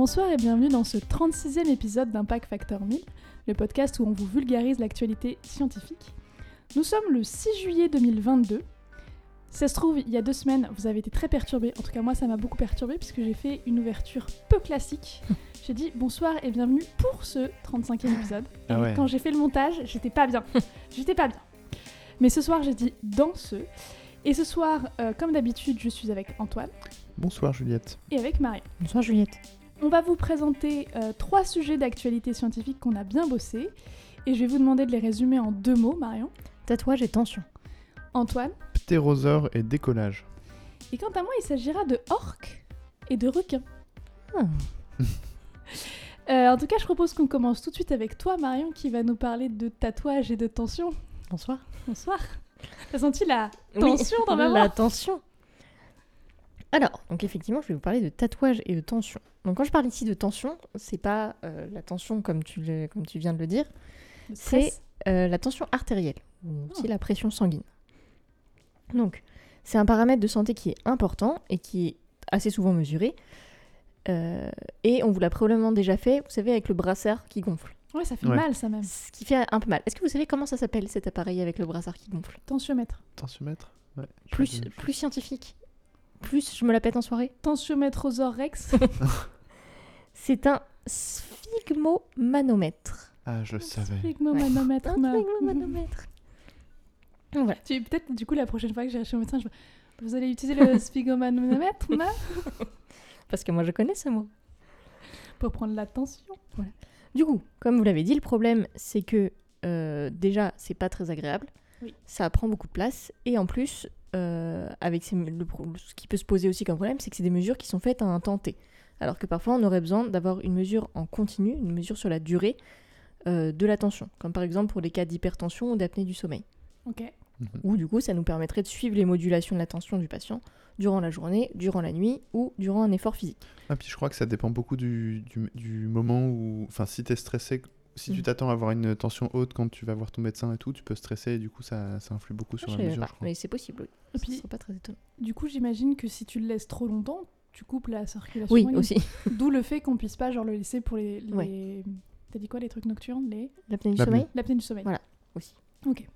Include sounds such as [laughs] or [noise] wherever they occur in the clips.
Bonsoir et bienvenue dans ce 36e épisode d'Impact Factor 1000, le podcast où on vous vulgarise l'actualité scientifique. Nous sommes le 6 juillet 2022. Si ça se trouve, il y a deux semaines, vous avez été très perturbés. En tout cas, moi, ça m'a beaucoup perturbé puisque j'ai fait une ouverture peu classique. [laughs] J'ai dit bonsoir et bienvenue pour ce 35e épisode. Et Ah ouais. quand j'ai fait le montage, j'étais pas bien. [laughs] j'étais pas bien. Mais ce soir, j'ai dit dans ce. Et ce soir, euh, comme d'habitude, je suis avec Antoine Bonsoir Juliette. et avec Marie. Bonsoir Juliette. On va vous présenter euh, trois sujets d'actualité scientifique qu'on a bien bossé. Et je vais vous demander de les résumer en deux mots, Marion. Tatouage et tension. Antoine. Ptérosaure et décollage. Et quant à moi, il s'agira de orques et de requins. Ah. [laughs] Euh, en tout cas, je propose qu'on commence tout de suite avec toi, Marion, qui va nous parler de tatouage et de tension. Bonsoir. Bonsoir. [laughs] T'as senti la tension dans ma voix La tension. Alors, donc effectivement, je vais vous parler de tatouage et de tension. Donc quand je parle ici de tension, c'est pas euh, la tension comme tu, le- comme tu viens de le dire, Le c'est euh, la tension artérielle, ou aussi Ah. la pression sanguine. Donc, c'est un paramètre de santé qui est important et qui est assez souvent mesuré. Euh, et on vous l'a probablement déjà fait, vous savez, avec le brassard qui gonfle. Ouais, ça fait Ouais. mal, ça même. Ce qui fait un peu mal. Est-ce que vous savez comment ça s'appelle cet appareil avec le brassard qui gonfle? Tensiomètre. Tensiomètre? Ouais. plus, plus scientifique. Plus je me la pète en soirée. Tensiomètre rex. [laughs] C'est un sphygmomanomètre. Ah, je le savais. Sphygmomanomètre. Un ma- sphygmomanomètre. [laughs] Donc voilà. Tu peut-être du coup la prochaine fois que j'irai chez le médecin, je... vous allez utiliser le [laughs] sphygmomanomètre ma Parce que moi je connais ça moi. pour prendre la tension. Du coup, comme vous l'avez dit, le problème c'est que euh, déjà c'est pas très agréable. Oui. Ça prend beaucoup de place. Et en plus, euh, avec ces- le pro- ce qui peut se poser aussi comme problème, c'est que c'est des mesures qui sont faites à un temps T. Alors que parfois on aurait besoin d'avoir une mesure en continu, une mesure sur la durée euh, de la tension. Comme par exemple pour les cas d'hypertension ou d'apnée du sommeil. Ok. Mhm. Ou du coup, ça nous permettrait de suivre les modulations de la tension du patient durant la journée, durant la nuit ou durant un effort physique. Ah, puis je crois que ça dépend beaucoup du, du, du moment où. Enfin, si t'es stressé, si tu Mhm. t'attends à avoir une tension haute quand tu vas voir ton médecin et tout, tu peux stresser et du coup, ça, ça influe beaucoup sur Je la mesure. pas, je crois. mais c'est possible. Oui. Et puis- serait pas très étonnant. Du coup, j'imagine que si tu le laisses trop longtemps, tu coupes la circulation. Oui, aussi. [laughs] D'où le fait qu'on puisse pas genre le laisser pour les. les- Ouais. T'as dit quoi les trucs nocturnes les L'apnée du L'apnée. sommeil L'apnée du sommeil. Voilà. aussi. Ok.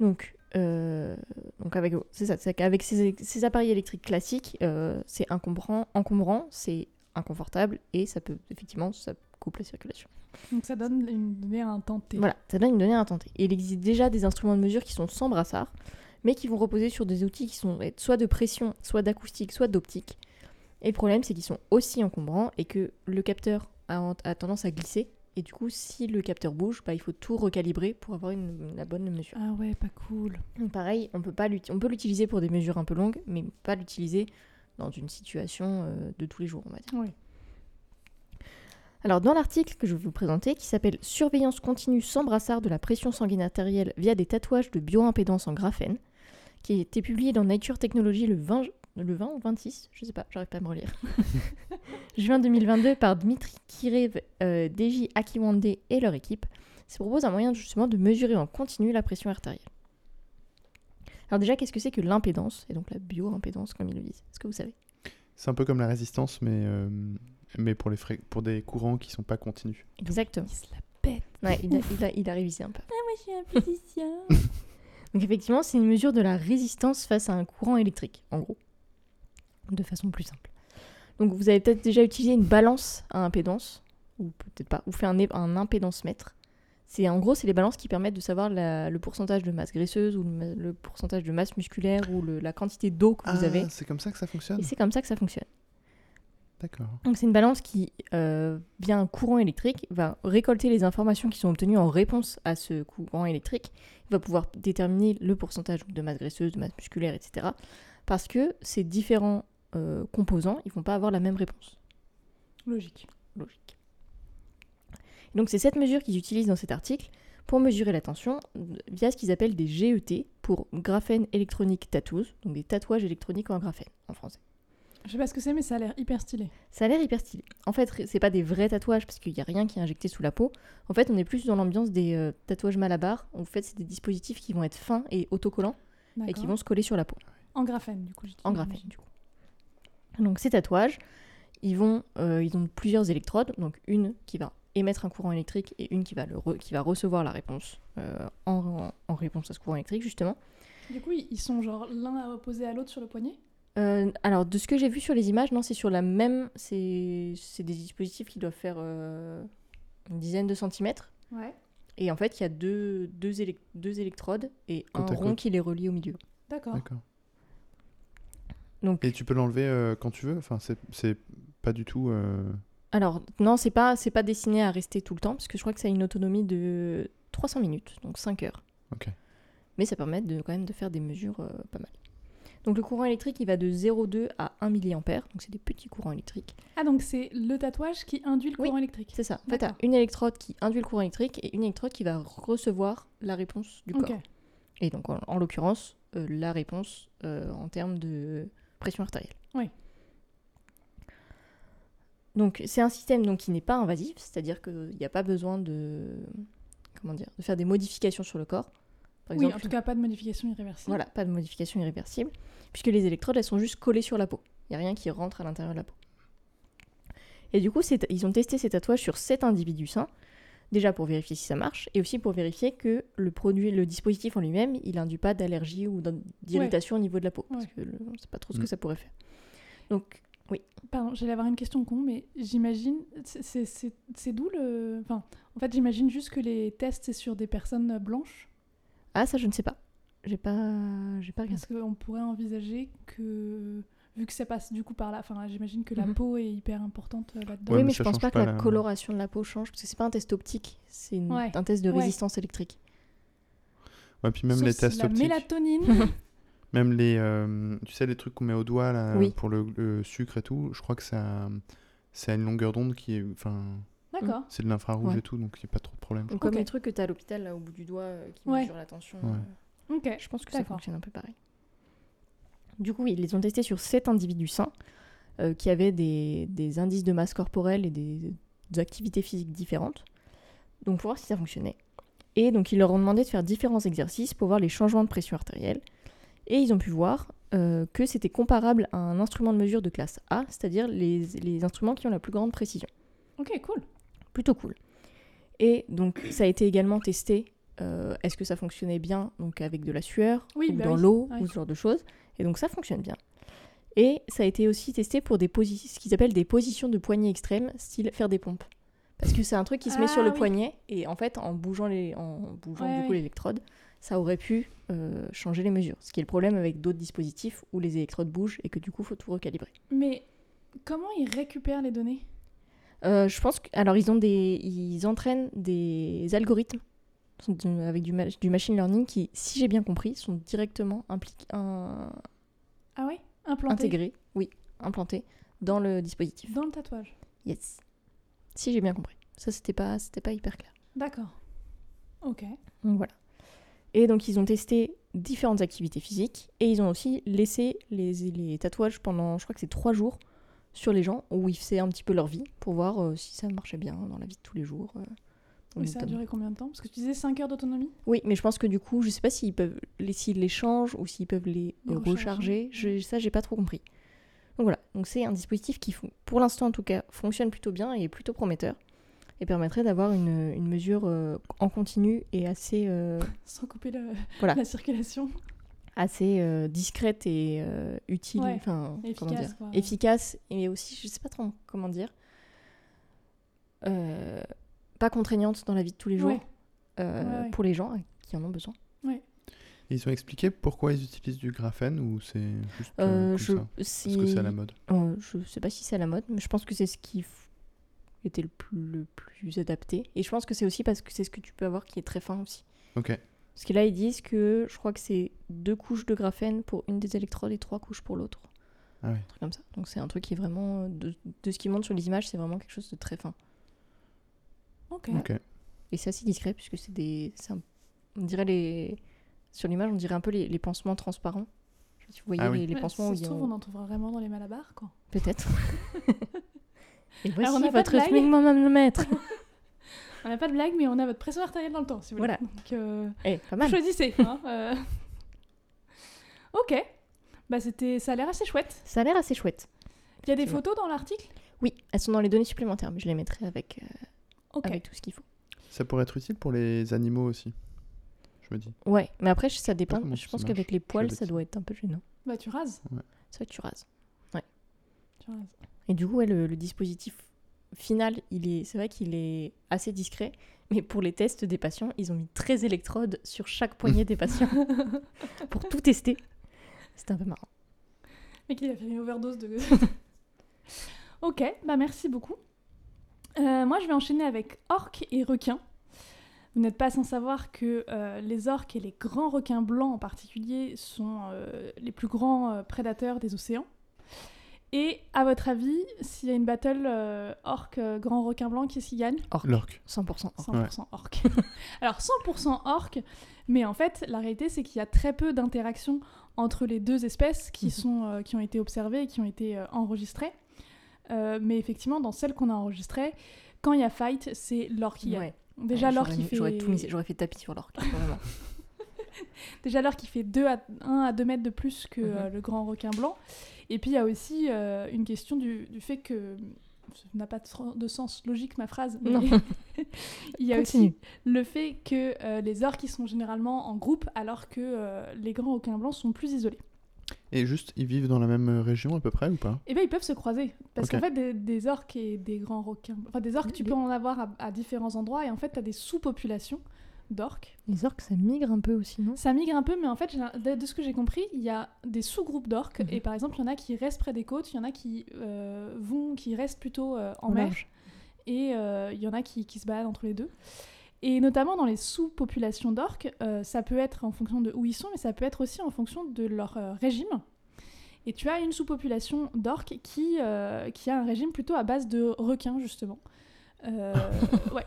Donc, euh, donc avec, c'est ça, c'est qu'avec ces, ces appareils électriques classiques, euh, c'est encombrant, encombrant, c'est inconfortable et ça peut effectivement, ça coupe la circulation. Donc ça donne une donnée à un temps T. Voilà, ça donne une donnée à tenter. Et il existe déjà des instruments de mesure qui sont sans brassard, mais qui vont reposer sur des outils qui sont soit de pression, soit d'acoustique, soit d'optique. Et le problème, c'est qu'ils sont aussi encombrants et que le capteur a, a tendance à glisser. Et du coup, si le capteur bouge, bah, il faut tout recalibrer pour avoir une, la bonne mesure. Ah ouais, pas cool. Donc pareil, on peut pas l'uti- on peut l'utiliser pour des mesures un peu longues, mais pas l'utiliser dans une situation euh, de tous les jours, on va dire. Oui. Alors, dans l'article que je vais vous présenter, qui s'appelle Surveillance continue sans brassard de la pression sanguine artérielle via des tatouages de bioimpédance en graphène, qui a été publié dans Nature Technology le 20, le 20 ou 26, je sais pas, j'arrive pas à me relire, [laughs] juin 2022 par Dmitri Kirev, euh, Deji Akiwande et leur équipe, se propose un moyen justement de mesurer en continu la pression artérielle. Alors déjà, qu'est-ce que c'est que l'impédance, et donc la bioimpédance comme ils le disent? Est-ce que vous savez? C'est un peu comme la résistance, mais, euh, mais pour, les pour des courants qui sont pas continus. Exactement. Il se la pète. Ouais, il, a, il, a, il a révisé un peu. Moi, je suis un physicien. [laughs] Donc effectivement, c'est une mesure de la résistance face à un courant électrique, en gros. De façon plus simple. Donc vous avez peut-être déjà utilisé une balance à impédance, ou peut-être pas, ou fait un, un impédance mètre. C'est en gros, c'est les balances qui permettent de savoir la- le pourcentage de masse graisseuse ou le, pourcentage de masse musculaire ou le- la quantité d'eau que vous Ah, avez. c'est comme ça que ça fonctionne? Et c'est comme ça que ça fonctionne. D'accord. Donc c'est une balance qui, euh, via un courant électrique, va récolter les informations qui sont obtenues en réponse à ce courant électrique. Il va pouvoir déterminer le pourcentage de masse graisseuse, de masse musculaire, etc. Parce que ces différents euh, composants, ils vont pas avoir la même réponse. Logique. Logique. Donc c'est cette mesure qu'ils utilisent dans cet article pour mesurer la tension euh, via ce qu'ils appellent des GET pour graphène électronique tattoos, donc des tatouages électroniques en graphène en français. Je sais pas ce que c'est, mais ça a l'air hyper stylé. Ça a l'air hyper stylé. En fait, c'est pas des vrais tatouages parce qu'il n'y a rien qui est injecté sous la peau. En fait, on est plus dans l'ambiance des euh, tatouages malabar. En fait, c'est des dispositifs qui vont être fins et autocollants et qui vont se coller sur la peau. En graphène, du coup. En graphène, du coup. Donc, ces tatouages, ils vont, euh, ils ont plusieurs électrodes, donc une qui va émettre un courant électrique et une qui va, le re- qui va recevoir la réponse euh, en, en réponse à ce courant électrique, justement. Du coup, ils ils sont genre l'un opposé à l'autre sur le poignet? Euh, alors, de ce que j'ai vu sur les images, non, c'est sur la même. C'est c'est des dispositifs qui doivent faire euh, une dizaine de centimètres. Ouais. Et en fait, il y a deux, deux, élec- deux électrodes et Côte un rond côte. qui les relie au milieu. D'accord. D'accord. Donc, Et tu peux l'enlever euh, quand tu veux? Enfin, c'est- c'est pas du tout. euh, alors, non, c'est pas, c'est pas destiné à rester tout le temps, parce que je crois que ça a une autonomie de 300 minutes, donc 5 heures. Ok. Mais ça permet de, quand même de faire des mesures euh, pas mal. Donc, le courant électrique, il va de 0,2 à 1 mA, donc c'est des petits courants électriques. Ah, donc c'est le tatouage qui induit le Oui. courant électrique C'est ça. En fait, tu as une électrode qui induit le courant électrique et une électrode qui va recevoir la réponse du corps. Et donc, en, en l'occurrence, euh, la réponse euh, en termes de pression artérielle. Oui. Donc, c'est un système donc, qui n'est pas invasif, c'est-à-dire qu'il n'y a pas besoin de, comment dire, de faire des modifications sur le corps. Par Oui, exemple, en tout cas, pas de modification irréversible. voilà, pas de modification irréversible, puisque les électrodes, elles sont juste collées sur la peau. Il n'y a rien qui rentre à l'intérieur de la peau. Et du coup, ils ont testé ces tatouages sur 7 individus sains, déjà pour vérifier si ça marche, et aussi pour vérifier que le produit, le dispositif en lui-même, il induit pas d'allergie ou d'irritation au niveau de la peau, parce Ouais. que le- on ne sait pas trop ce Mm. que ça pourrait faire. Donc, Pardon, j'allais avoir une question con, mais j'imagine. c'est d'où le. Enfin, en fait, j'imagine juste que les tests, c'est sur des personnes blanches. Ah, ça, je ne sais pas. J'ai pas, j'ai pas regardé. Parce qu'on pourrait envisager que. Vu que ça passe du coup par là. Enfin, j'imagine que la Mhm. peau est hyper importante euh, là-dedans. Ouais, oui, mais mais, je pense pas que la la- coloration de la peau change, parce que c'est pas un test optique, c'est une- Ouais. un test de Ouais. résistance électrique. Ouais, puis même Sauf les tests la optiques. mélatonine. [laughs] Même les. euh, tu sais, les trucs qu'on met au doigt là, Oui. pour le, le sucre et tout, je crois que ça. C'est à une longueur d'onde qui est. Enfin, D'accord. c'est de l'infrarouge Ouais. et tout, donc il n'y a pas trop de problème. Donc, Comme les trucs que tu as à l'hôpital, là, au bout du doigt, euh, qui Ouais. mesurent la tension. Ouais. euh, Ok. Je pense que ça fonctionne un peu pareil. Du coup, ils les ont testés sur 7 individus sains euh, qui avaient des, des indices de masse corporelle et des, des activités physiques différentes. Donc, pour voir si ça fonctionnait. Et donc, ils leur ont demandé de faire différents exercices pour voir les changements de pression artérielle. Et ils ont pu voir euh, que c'était comparable à un instrument de mesure de classe A, c'est-à-dire les, les instruments qui ont la plus grande précision Ok, cool. Plutôt cool. Et donc ça a été également testé. euh, Est-ce que ça fonctionnait bien donc avec de la sueur Oui, ou bah dans oui, l'eau ouais. ou ce genre de choses Et donc ça fonctionne bien. Et ça a été aussi testé pour des ce qu'ils appellent des positions de poignet extrêmes, style faire des pompes. Parce que c'est un truc qui se met Ah, sur le oui. poignet et en fait en bougeant les, en bougeant Ouais, l'électrode, ça aurait pu euh, changer les mesures. Ce qui est le problème avec d'autres dispositifs où les électrodes bougent et que du coup faut tout recalibrer. Mais comment ils récupèrent les données? Euh, je pense que alors ils ont des ils entraînent des algorithmes avec du, ma- du machine learning qui, si j'ai bien compris, sont directement impliqués, Ah Implanté intégrés, oui, implantés dans le dispositif. dans le tatouage? Yes. Si j'ai bien compris. Ça c'était pas c'était pas hyper clair. D'accord. Ok. Donc voilà. Et donc ils ont testé différentes activités physiques et ils ont aussi laissé les, les tatouages pendant, je crois que c'est trois jours sur les gens où ils faisaient un petit peu leur vie pour voir euh, si ça marchait bien dans la vie de tous les jours. euh, Oui, ça a duré combien de temps? Parce que tu disais 5 heures d'autonomie? Oui, mais je pense que du coup, je sais pas s'ils peuvent les, s'ils les changent ou s'ils peuvent les Les recharger. recharger. Je, ça, j'ai pas trop compris. Donc voilà, donc c'est un dispositif qui, pour l'instant en tout cas, fonctionne plutôt bien et est plutôt prometteur et permettrait d'avoir une, une mesure euh, en continu et assez, euh, [laughs] Sans couper le- Voilà. la circulation. Assez euh, discrète et euh, utile, Ouais, enfin comment efficace, dire, quoi. efficace et aussi, je sais pas trop comment dire, euh, pas contraignante dans la vie de tous les jours Ouais. euh, Ouais, ouais. pour les gens qui en ont besoin. Et ils ont expliqué pourquoi ils utilisent du graphène ou c'est juste comme je, ça? Si- Parce que c'est à la mode. Euh, je sais pas si c'est à la mode, mais je pense que c'est ce qui était le plus, le plus adapté. Et je pense que c'est aussi parce que c'est ce que tu peux avoir qui est très fin aussi. Ok. Parce que là, ils disent que je crois que c'est deux couches de graphène pour une des électrodes et trois couches pour l'autre. Ah ouais. Un truc comme ça. Donc c'est un truc qui est vraiment. De, de ce qui montre sur les images, c'est vraiment quelque chose de très fin. Ok. Et c'est assez discret, puisque c'est des. un- on dirait les. Sur l'image, on dirait un peu les, les pansements transparents. Je sais pas si vous voyez Ah oui. les, les Ouais, pansements ça où se il y a. trouve, on en trouvera vraiment dans les malabars, quoi. Peut-être. [laughs] et voici Alors, on de votre blague sming le maître. On n'a pas de blague, mais on a votre pression artérielle dans le temps, si vous voulez. Voilà. Donc, euh, Eh, pas mal. choisissez. [laughs] hein, euh. Ok. Bah, c'était... Ça a l'air assez chouette. Ça a l'air assez chouette. Il y a des photos dans l'article? Oui, elles sont dans les données supplémentaires, mais je les mettrai avec, euh, avec tout ce qu'il faut. Ça pourrait être utile pour les animaux aussi. Je me dis. Ouais, mais après, ça dépend. Je ça pense qu'avec les poils, ça doit être un peu gênant. Bah, tu rases. Vrai que tu rases. Tu rases. Et du coup, ouais, le, le dispositif final, il est, c'est vrai qu'il est assez discret, mais pour les tests des patients, ils ont mis 13 électrodes sur chaque poignet des patients [laughs] pour tout tester. C'était un peu marrant. Mais qu'il a fait une overdose de. [laughs] ok, bah merci beaucoup. Euh, moi, je vais enchaîner avec orques et requins. Vous n'êtes pas sans savoir que euh, les orques et les grands requins blancs en particulier sont euh, les plus grands prédateurs des océans. Et à votre avis, s'il y a une battle euh, orque euh, grand requin blanc, qui est-ce qui gagne Orque. L'orque. 100% orque. 100% orque. Alors 100% orque, mais en fait la réalité c'est qu'il y a très peu d'interactions entre les deux espèces qui, Mhm. sont, euh, qui ont été observées et qui ont été euh, enregistrées. Euh, mais effectivement dans celles qu'on a enregistrées, quand il y a fight, c'est l'orque qui gagne. Ouais. Déjà Ouais, l'orque j'aurais qui fait... J'aurais tout misé- j'aurais fait tapis sur l'orque. vraiment. [laughs] [laughs] Déjà l'orque qui fait 2 à, 1 à 2 mètres de plus que Mhm. euh, le grand requin blanc. Et puis il y a aussi euh, une question du, du fait que... Ça n'a pas de, sens logique ma phrase, mais Non. [laughs] il y a aussi le fait que euh, les orques sont généralement en groupe alors que euh, les grands requins blancs sont plus isolés. Et juste, ils vivent dans la même région à peu près ou pas? Et bien ils peuvent se croiser parce qu'en fait des, des orques et des grands requins, enfin des orques tu peux en avoir à, à différents endroits et en fait tu as des sous-populations d'orques. Les orques, ça migre un peu aussi, non? Ça migre un peu mais en fait de, ce que j'ai compris il y a des sous-groupes d'orques Mhm. et par exemple il y en a qui restent près des côtes, il y en a qui euh, vont, qui restent plutôt euh, en mer et euh, il y en a qui, qui se baladent entre les deux. Et notamment dans les sous-populations d'orques, ça peut être en fonction de où ils sont, mais ça peut être aussi en fonction de leur régime. Et tu as une sous-population d'orques qui, qui a un régime plutôt à base de requins, justement. [laughs] Ouais.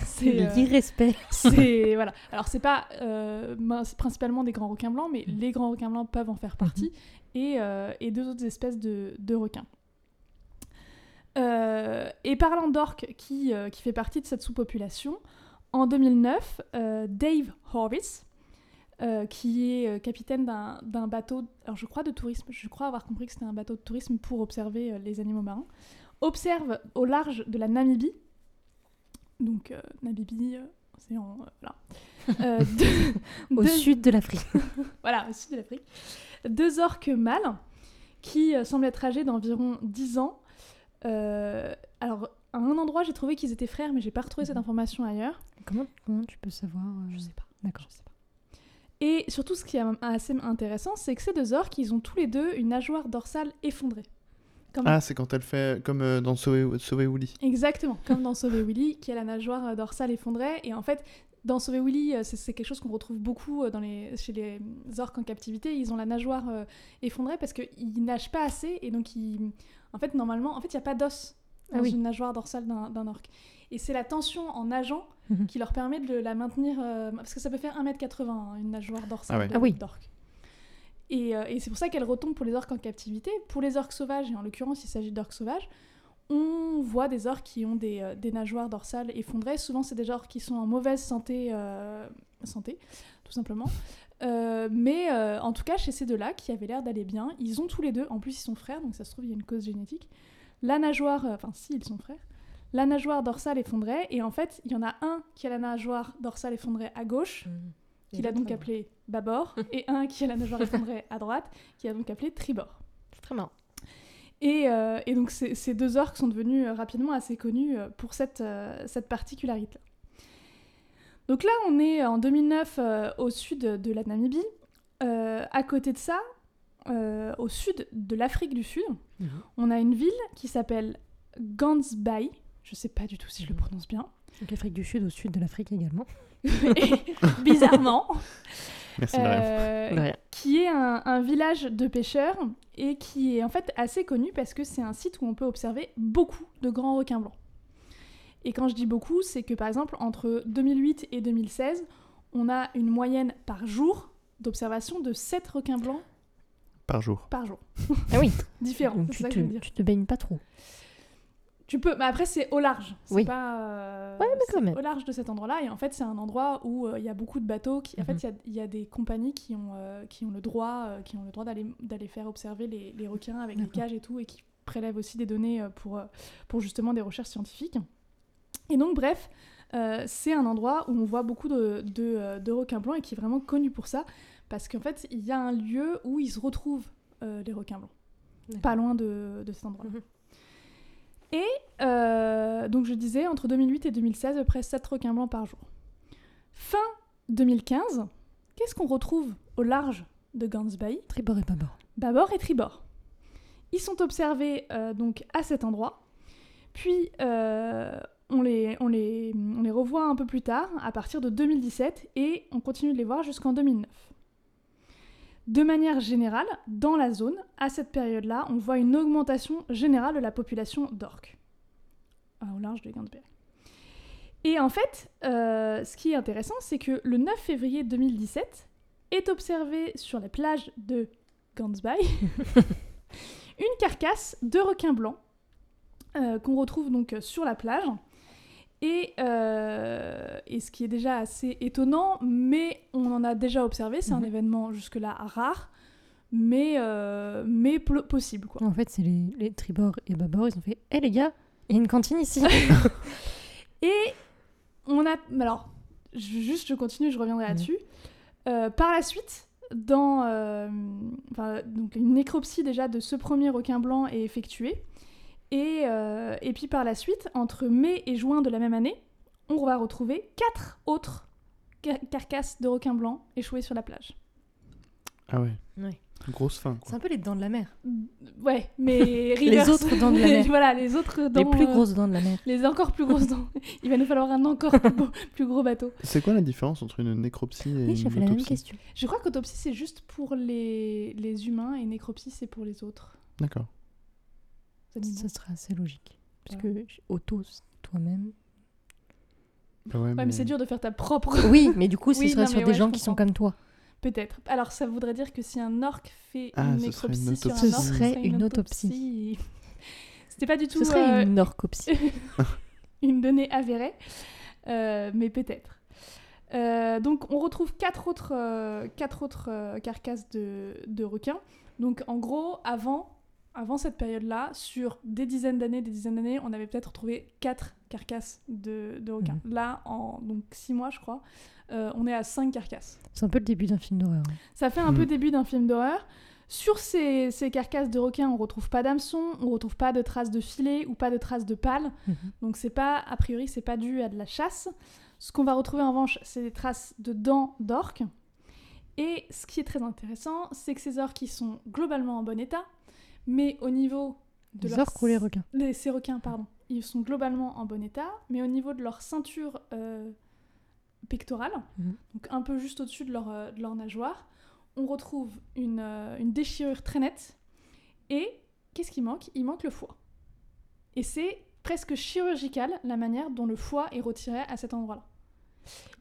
[laughs] C'est euh, l'irrespect. [laughs] c'est voilà. Alors c'est pas euh, principalement des grands requins blancs, mais les grands requins blancs peuvent en faire partie et, euh, et deux autres espèces de, de requins. Euh, et parlant d'orques qui, euh, qui fait partie de cette sous-population, en 2009, euh, Dave Horvis, qui est capitaine d'un d'un bateau, alors je crois de tourisme, je crois avoir compris que c'était un bateau de tourisme pour observer les animaux marins, observe au large de la Namibie, donc euh, Namibie, euh, c'est en... euh, voilà. [laughs] Euh, Au sud de l'Afrique. [laughs] voilà, au sud de l'Afrique. Deux orques mâles qui euh, semblent être âgés d'environ 10 ans. Euh, alors, à un endroit, j'ai trouvé qu'ils étaient frères, mais j'ai pas retrouvé cette Mhm. information ailleurs. comment, comment tu peux savoir euh, Je sais pas. D'accord. Je sais pas. Et surtout, ce qui est assez intéressant, c'est que ces deux orques, ils ont tous les deux une nageoire dorsale effondrée. Comme- Ah, c'est quand elle fait comme euh, dans Sauver, Sauver Willy. Exactement, comme dans Sauver Willy, qui a la nageoire euh, dorsale effondrée. Et en fait, dans Sauver Willy, euh, c'est quelque chose qu'on retrouve beaucoup dans les, chez les orques en captivité. Ils ont la nageoire euh, effondrée parce qu'ils nagent pas assez. Et donc, ils... en fait, normalement, en fait, il n'y a pas d'os dans Ah oui. une nageoire dorsale d'un d'un orque. Et c'est la tension en nageant Mhm. qui leur permet de la maintenir. euh, parce que ça peut faire 1m80, hein, une nageoire dorsale Ah ouais. Ah d'orque. Et, euh, et c'est pour ça qu'elle retombe pour les orques en captivité. Pour les orques sauvages, et en l'occurrence il s'agit d'orques sauvages, on voit des orques qui ont des, euh, nageoires dorsales effondrées. Souvent c'est des orques qui sont en mauvaise santé, euh, santé tout simplement. Mais en tout cas, chez ces deux-là, qui avaient l'air d'aller bien, ils ont tous les deux, en plus ils sont frères, donc ça se trouve il y a une cause génétique, la nageoire, enfin si ils sont frères, la nageoire dorsale effondrée, et en fait il y en a un qui a la nageoire dorsale effondrée à gauche, qu'il a donc appelé bâbord, [laughs] et un qui a la nageoire effondrée à droite, qui a donc appelé tribord. C'est très marrant. Et, euh, et donc ces, ces deux orques sont devenus euh, rapidement assez connus euh, pour cette, cette particularité. Donc là, on est en 2009 euh, au sud de la Namibie. Euh, à côté de ça, au sud de l'Afrique du Sud, on a une ville qui s'appelle Gansbaï. Je sais pas du tout si je le prononce bien. Donc l'Afrique du Sud au sud de l'Afrique également. Et [laughs] [laughs] bizarrement, Merci euh, De rien. qui est un, un village de pêcheurs et qui est en fait assez connu parce que c'est un site où on peut observer beaucoup de grands requins blancs. Et quand je dis beaucoup, c'est que par exemple entre 2008 et 2016, on a une moyenne par jour d'observation de 7 requins blancs Par jour. par jour. Ah oui. [laughs] Différents, tu ça que te, je veux dire. tu te baignes pas trop. Tu peux, mais après c'est au large. C'est Oui. pas. euh, Ouais, mais c'est quand même. Au large de cet endroit-là, et en fait c'est un endroit où euh, il y a beaucoup de bateaux. Qui, En fait, Mhm. il y a- il y, a des compagnies qui ont, euh, qui ont le droit, euh, qui ont le droit d'aller d'aller faire observer les, les requins avec des cages et tout, et qui prélèvent aussi des données pour, pour justement des recherches scientifiques. Et donc, bref, c'est un endroit où on voit beaucoup de, de, de requins blancs et qui est vraiment connu pour ça, parce qu'en fait, il y a un lieu où ils se retrouvent, les requins blancs, pas loin de, de cet endroit. Mhm. Et euh, donc, je disais, entre 2008 et 2016, à peu près 7 requins blancs par jour. Fin 2015, qu'est-ce qu'on retrouve au large de Gans Bay? Tribord et bâbord. bâbord et tribord. Ils sont observés euh, donc à cet endroit, puis euh, on, les, on, les, on les revoit un peu plus tard, à partir de 2017, et on continue de les voir jusqu'en 2009. De manière générale, dans la zone, à cette période-là, on voit une augmentation générale de la population d'orques euh, au large de Gansberg. Et en fait, euh, ce qui est intéressant, c'est que le 9 février 2017 est observé sur les plages de Gansby [laughs] une carcasse de requin blanc euh, qu'on retrouve donc sur la plage. Et, euh, et ce qui est déjà assez étonnant, mais on en a déjà observé, c'est un Mhm. événement jusque-là rare, mais, euh, mais possible. Quoi. En fait, c'est les, les tribord et bâbord, ils ont fait Hé les gars, il y a une cantine ici [laughs] Et on a. Alors, je- juste je continue, je reviendrai là-dessus. Euh, par la suite, dans. donc, une nécropsie déjà de ce premier requin blanc est effectuée. Et, euh, et puis par la suite, entre mai et juin de la même année, on va retrouver quatre autres car- carcasses de requins blancs échouées sur la plage. Ah ouais. Ouais. Grosse fin, C'est un peu les dents de la mer. Ouais, mais [laughs] Les autres dents de la mer. [laughs] voilà, les autres dents. les plus euh, grosses dents de la mer. les encore plus grosses dents. [laughs] Il va nous falloir un encore plus, beau- plus gros bateau. C'est quoi la différence entre une nécropsie et Oui, une j'ai fait la même autopsie question. Je crois qu'autopsie, c'est juste pour les, les humains et nécropsie, c'est pour les autres D'accord. Animaux. Ça serait assez logique. Parce que auto, toi-même. Ouais, Ouais, mais c'est dur de faire ta propre. Oui, mais du coup, ce [laughs] Oui, serait non, sur des ouais, gens qui sont comme toi. Peut-être. Alors, ça voudrait dire que si un orque fait Ah, une serait une nécropsie sur un autopsie. orque, Ce serait une autopsie. autopsie. [laughs] C'était pas du tout Ce serait euh, une orcopsie. [laughs] une donnée avérée, euh, mais peut-être. Euh, donc, on retrouve quatre autres, euh, quatre autres euh, carcasses de, de requins. Donc, en gros, avant, avant cette période-là, sur des dizaines d'années, des dizaines d'années, on avait peut-être retrouvé quatre carcasses de, de requins. Là, en donc six mois, je crois, euh, on est à cinq carcasses. C'est un peu le début d'un film d'horreur. Ça fait un Mm. peu début d'un film d'horreur. Sur ces, ces carcasses de requins, on retrouve pas d'hameçon, on retrouve pas de traces de filet ou pas de traces de pales. Mhm. Donc c'est pas, a priori, c'est pas dû à de la chasse. Ce qu'on va retrouver en revanche, c'est des traces de dents d'orques. Et ce qui est très intéressant, c'est que ces orques ils sont globalement en bon état, mais au niveau de Les leur orques ou les requins? Les- ces requins, pardon, ils sont globalement en bon état, mais au niveau de leur ceinture euh, pectorale, Mhm. donc un peu juste au-dessus de leur, euh, de leur nageoire, on retrouve une, euh, une déchirure très nette. Et qu'est-ce qui manque? Il manque le foie. Et c'est presque chirurgical la manière dont le foie est retiré à cet endroit-là.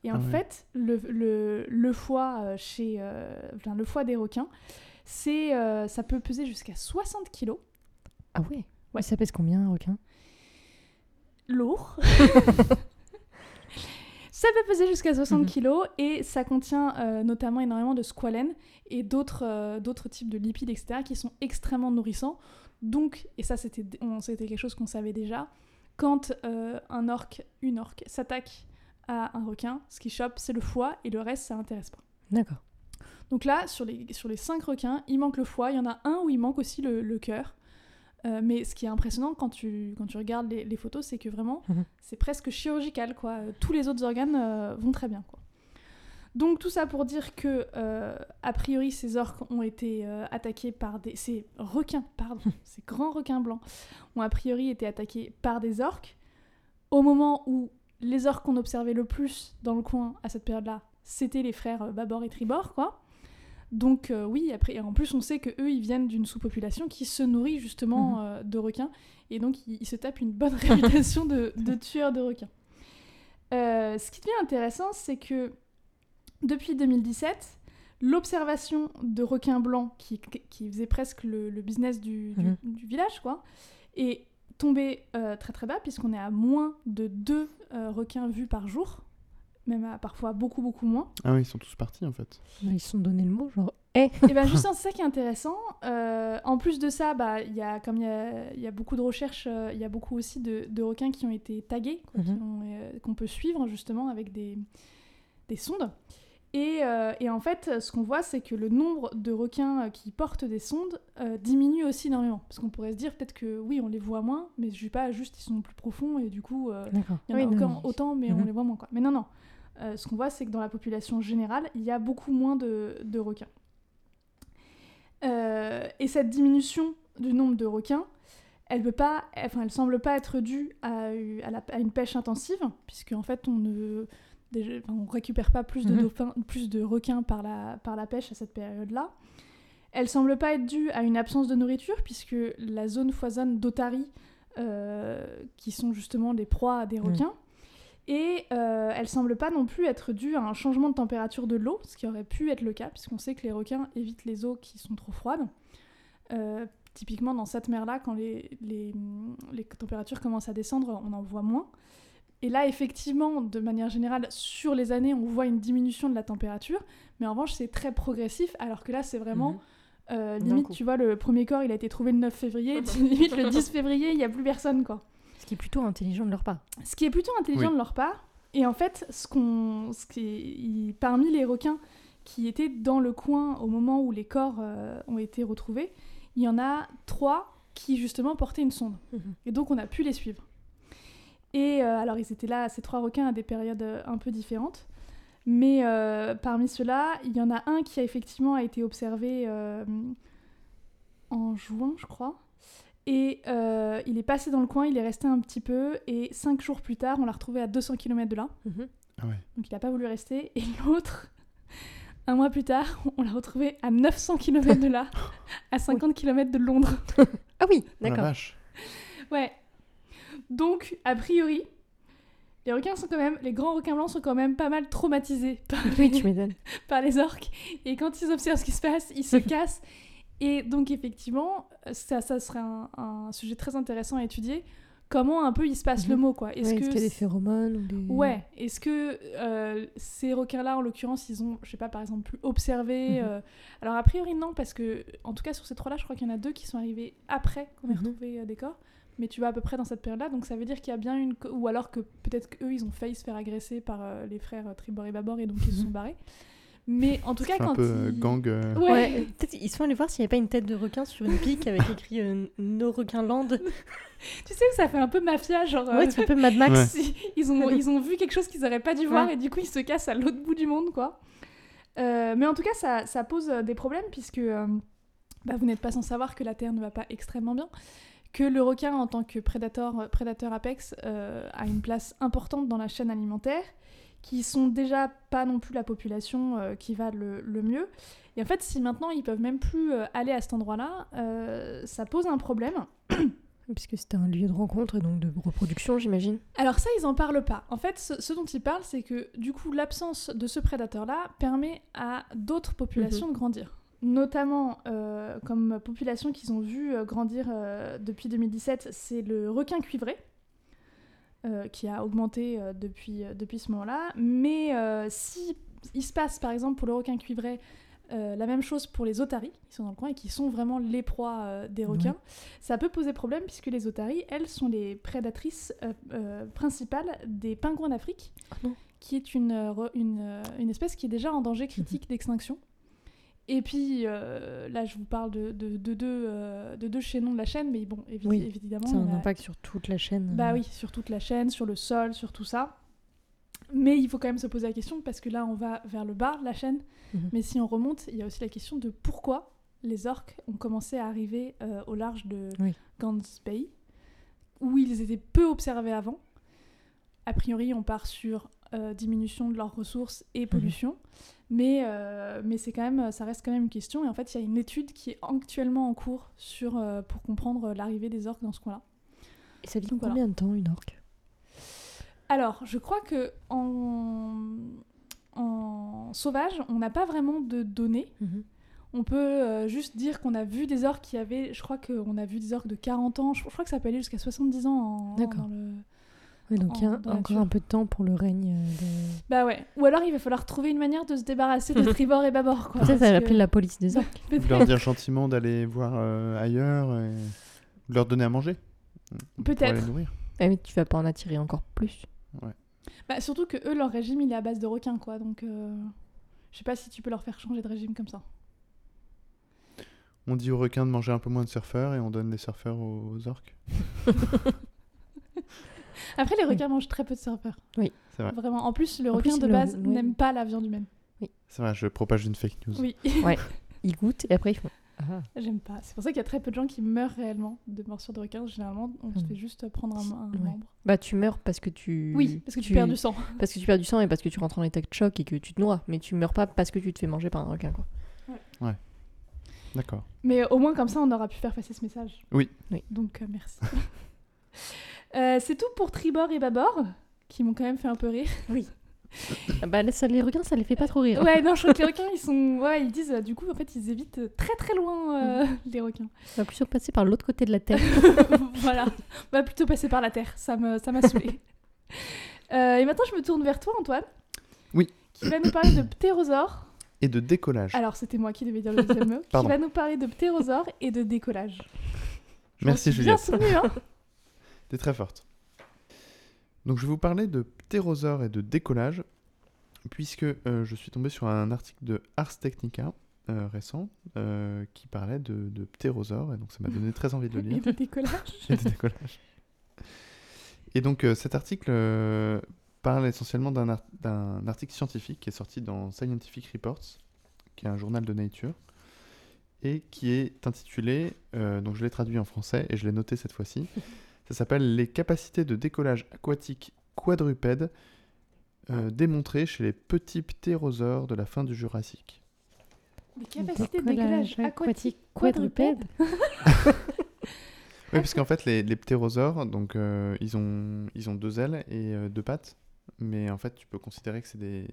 Et en Ah ouais. fait, le, le- le foie chez, euh, enfin, le foie des requins, c'est, euh, ça peut peser jusqu'à 60 kilos. Ah ouais Ouais. Ça pèse combien un requin? Lourd. [laughs] ça peut peser jusqu'à 60 Mhm. kilos et ça contient euh, notamment énormément de squalène et d'autres euh, d'autres types de lipides, etc., qui sont extrêmement nourrissants. Donc, et ça c'était on- c'était quelque chose qu'on savait déjà, quand euh, un orque, une orque, s'attaque à un requin, ce qui chope, c'est le foie et le reste, ça l'intéresse pas. D'accord. Donc là, sur les, sur les cinq requins, il manque le foie. Il y en a un où il manque aussi le, le cœur. Euh, mais ce qui est impressionnant quand tu, quand tu regardes les, les photos, c'est que vraiment, Mhm. c'est presque chirurgical. Quoi. Euh, Tous les autres organes euh, vont très bien. Quoi. Donc tout ça pour dire que, euh, a priori, ces orques ont été attaqués par des... Ces requins, pardon, ces grands requins blancs ont a priori été attaqués par des orques. Au moment où les orques qu'on observait le plus dans le coin à cette période-là, c'était les frères Babor et Tribord, quoi. Donc euh, oui, après, et en plus on sait que eux ils viennent d'une sous-population qui se nourrit justement Mhm. euh, de requins, et donc ils, ils se tapent une bonne [laughs] réputation de, de [laughs] tueurs de requins. Euh, ce qui devient intéressant, c'est que depuis 2017, l'observation de requins blancs, qui, qui faisait presque le, le business du, du- Mhm. du village, quoi, est tombée très très bas, puisqu'on est à moins de deux requins vus par jour. Même à parfois beaucoup, beaucoup moins. Ah oui, ils sont tous partis en fait. Ils se sont donné le mot, genre, eh Et bien justement, c'est ça qui est intéressant. Euh, en plus de ça, bah, il y a, comme il y a, il y a beaucoup de recherches, euh, il y a beaucoup aussi de, de requins qui ont été tagués, quoi, qui ont, euh, qu'on peut suivre justement avec des, des sondes. Et, euh, et en fait, ce qu'on voit, c'est que le nombre de requins euh, qui portent des sondes euh, diminue aussi énormément. Parce qu'on pourrait se dire peut-être que oui, on les voit moins, mais je sais pas, juste ils sont plus profonds et du coup, euh, D'accord. il y en a Oui, non, encore autant, mais on Mhm. les voit moins. Quoi. Mais non, non. Euh, ce qu'on voit, c'est que dans la population générale, il y a beaucoup moins de, de requins. Euh, et cette diminution du nombre de requins, elle ne pas, enfin, elle semble pas être due à, à la- à une pêche intensive, puisque en fait, on ne on récupère pas plus de, Mhm. dauphins, plus de requins par la, par la pêche à cette période-là. Elle semble pas être due à une absence de nourriture, puisque la zone foisonne d'otaries, euh, qui sont justement des proies des Mhm. requins. Et euh, elle semble pas non plus être due à un changement de température de l'eau, ce qui aurait pu être le cas, puisqu'on sait que les requins évitent les eaux qui sont trop froides. Euh, typiquement, dans cette mer-là, quand les, les, les températures commencent à descendre, on en voit moins. Et là, effectivement, de manière générale, sur les années, on voit une diminution de la température, mais en revanche, c'est très progressif, alors que là, c'est vraiment Mhm. euh, limite, tu vois, le premier corps, il a été trouvé le 9 février, [laughs] limite le 10 février, il n'y a plus personne, quoi. Qui est plutôt intelligent de leur part. Ce qui est plutôt intelligent Oui. de leur part. Et en fait, ce qu'on, ce qui est- il- parmi les requins qui étaient dans le coin au moment où les corps euh, ont été retrouvés, il y en a trois qui justement portaient une sonde. Mhm. Et donc on a pu les suivre. Et euh, alors ils étaient là, ces trois requins, à des périodes euh, un peu différentes. Mais euh, parmi ceux-là, il y en a un qui a effectivement a été observé euh, en juin, je crois. Et euh, il est passé dans le coin, il est resté un petit peu, et cinq jours plus tard, on l'a retrouvé à 200 km de là. Mhm. Ah ouais. Donc il n'a pas voulu rester. Et l'autre, un mois plus tard, [laughs] on l'a retrouvé à 900 km de là, à [laughs] 50 km de Londres. [laughs] Ah oui, Oh d'accord. vache. Ouais. Donc, a priori, les requins sont quand même, les grands requins blancs sont quand même pas mal traumatisés par, oui, tu m'étonnes. par les orques. Et quand ils observent ce qui se passe, ils se cassent. Et donc, effectivement, ça, ça serait un, un sujet très intéressant à étudier. Comment un peu il se passe Mhm. le mot, quoi. Est-ce Ouais, que Est-ce qu'il y a des phéromones ou des... Ouais, est-ce que euh, ces requins-là, en l'occurrence, ils ont, je sais pas, par exemple, pu observer Mhm. euh, Alors, a priori, non, parce que, en tout cas, sur ces trois-là, je crois qu'il y en a deux qui sont arrivés après qu'on ait Mhm. retrouvé euh, des corps. Mais tu vas à peu près dans cette période-là, donc ça veut dire qu'il y a bien une. Ou alors que peut-être qu'eux, ils ont failli se faire agresser par euh, les frères Tribord et Babord et donc ils se sont barrés. Mais en tout cas, C'est un quand peu euh, gang. euh, Ouais. Ouais, peut-être ils sont allés voir s'il n'y avait pas une tête de requin sur une pique avec [laughs] écrit euh, No Requin Land. [laughs] Tu sais que ça fait un peu mafia, genre. euh, Ouais, c'est un peu Mad Max. Ouais. [laughs] ils, ont, ils ont vu quelque chose qu'ils n'auraient pas dû voir Ouais. et du coup ils se cassent à l'autre bout du monde quoi. Euh, mais en tout cas ça, ça pose euh, des problèmes puisque euh, bah, vous n'êtes pas sans savoir que la Terre ne va pas extrêmement bien, que le requin en tant que prédateur, euh, prédateur apex euh, a une place importante dans la chaîne alimentaire, qui sont déjà pas non plus la population euh, qui va le, le mieux. Et en fait si maintenant ils peuvent même plus euh, aller à cet endroit-là, euh, ça pose un problème. Puisque c'était un lieu de rencontre et donc de reproduction, j'imagine. Alors ça, ils en parlent pas. En fait, ce, ce dont ils parlent, c'est que du coup, l'absence de ce prédateur-là permet à d'autres populations de grandir. Notamment, euh, comme population qu'ils ont vu grandir euh, depuis 2017, c'est le requin cuivré, euh, qui a augmenté euh, depuis, euh, depuis ce moment-là. Mais si il se passe, par exemple, pour le requin cuivré, la même chose pour les otaries, qui sont dans le coin et qui sont vraiment les proies des requins, ça peut poser problème puisque les otaries, elles, sont les prédatrices principales des pingouins d'Afrique, Ah qui est une, une espèce qui est déjà en danger critique [laughs] d'extinction. Et puis euh, là, je vous parle de, de, de deux, euh, de deux chaînons de la chaîne, mais bon, évi- Oui, évidemment, Ça a un a- impact sur toute la chaîne. bah oui, sur toute la chaîne, sur le sol, sur tout ça. Mais il faut quand même se poser la question parce que là, on va vers le bas de la chaîne. Mhm. Mais si on remonte, il y a aussi la question de pourquoi les orques ont commencé à arriver euh, au large de Oui. Gans Bay, où ils étaient peu observés avant. A priori, on part sur diminution de leurs ressources et pollution. Mais, euh, mais c'est quand même, ça reste quand même une question. Et en fait, il y a une étude qui est actuellement en cours sur, euh, pour comprendre l'arrivée des orques dans ce coin-là. Et ça vit Donc voilà. combien de temps, une orque? Alors, je crois que en, en sauvage, on n'a pas vraiment de données. Mhm. On peut euh, juste dire qu'on a vu des orques qui avaient, je crois qu'on a vu des orques de 40 ans, je, je crois que ça peut aller jusqu'à 70 ans en, D'accord. dans le, Ouais, donc il y a encore nature. un peu de temps pour le règne euh, de... Bah ouais. Ou alors il va falloir trouver une manière de se débarrasser de [laughs] tribord et bâbord. Quoi, Peut-être à que- l'appeler la police des orques. [laughs] Leur dire gentiment d'aller voir euh, ailleurs et leur donner à manger. Pour Peut-être. les nourrir. Ah, mais tu vas pas en attirer encore plus. Bah, surtout que eux, leur régime, il est à base de requins, quoi. Donc, euh, je sais pas si tu peux leur faire changer de régime comme ça. On dit aux requins de manger un peu moins de surfeurs et on donne les surfeurs aux, aux orques. [laughs] Après, les Oui. requins mangent très peu de surfeurs. Oui. C'est vrai. Vraiment. En plus, le En requin plus, de le- base ouais. n'aime pas la viande humaine. C'est vrai, je propage une fake news. Oui. [laughs] Ils goûtent et après ils font... Ah. J'aime pas. C'est pour ça qu'il y a très peu de gens qui meurent réellement de morsures de requin. Généralement, on se Mm. fait juste prendre un, un Ouais. membre. Bah tu meurs parce que tu... Oui, parce que tu, perds du sang. [laughs] Parce que tu perds du sang et parce que tu rentres en état de choc et que tu te noies. Mais tu meurs pas parce que tu te fais manger par un requin, quoi. D'accord. Mais au moins, comme ça, on aura pu faire passer ce message. Oui. Oui. Donc, euh, merci. [laughs] Euh, c'est tout pour Tribord et Babord, qui m'ont quand même fait un peu rire. Ah [laughs] Bah ça, les requins, ça les fait pas trop rire. Ouais, non, je crois que les [laughs] requins, ils sont. Ouais, ils disent, euh, du coup, en fait, ils évitent très très loin euh, les requins. On va plutôt passer par l'autre côté de la terre. [laughs] voilà. On va plutôt passer par la terre. Ça me- ça m'a saoulé. Euh, et maintenant, je me tourne vers toi, Antoine. Oui. Qui va nous parler de ptérosaures. Et de décollage. Alors, c'était moi qui devais dire le deuxième mot. Qui va nous parler de ptérosaures et de décollage. Je Merci suis bien Juliette. souvenu, hein. T'es très forte. Donc je vais vous parler de ptérosaures et de décollage, puisque euh, je suis tombé sur un article de Ars Technica euh, récent euh, qui parlait de, de ptérosaures, et donc ça m'a donné très envie de le [laughs] Et lire. de décollage. [laughs] et de décollage. Et donc cet article parle essentiellement d'un ar- d'un article scientifique qui est sorti dans Scientific Reports, qui est un journal de Nature, et qui est intitulé, donc je l'ai traduit en français et je l'ai noté cette fois-ci, [laughs] ça s'appelle Les capacités de décollage aquatique quadrupède euh, démontrées chez les petits ptérosaures de la fin du Jurassique. Des capacités de décollage aquatique quadrupède. [laughs] Oui, parce qu'en fait, les, les ptérosaures, donc, euh, ils, ont, ils ont deux ailes et euh, deux pattes. Mais en fait, tu peux considérer que c'est des.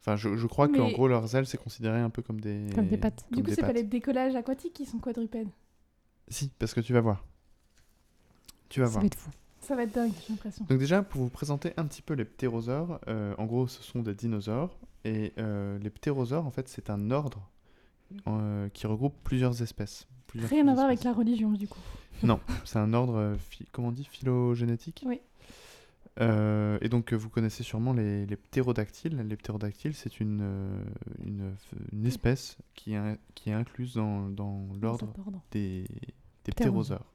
Enfin, je, je crois qu'en gros, leurs ailes, c'est considéré un peu comme des. Comme des pattes. Du coup, c'est pas les décollages aquatiques qui sont quadrupèdes. Si, parce que tu vas voir. Tu vas Ça voir. va être fou. Ça va être dingue, j'ai l'impression. Donc déjà, pour vous présenter un petit peu les ptérosaures, euh, en gros, ce sont des dinosaures. Et euh, les ptérosaures, en fait, c'est un ordre euh, qui regroupe plusieurs espèces. plusieurs Rien à voir avec la religion, du coup. [laughs] Non, c'est un ordre, comment on dit, phylogénétique Oui. Euh, et donc, vous connaissez sûrement les, les ptérodactyles. Les ptérodactyles, c'est une, une, une espèce qui est, in- qui est incluse dans, dans l'ordre des, des Ptérosaures.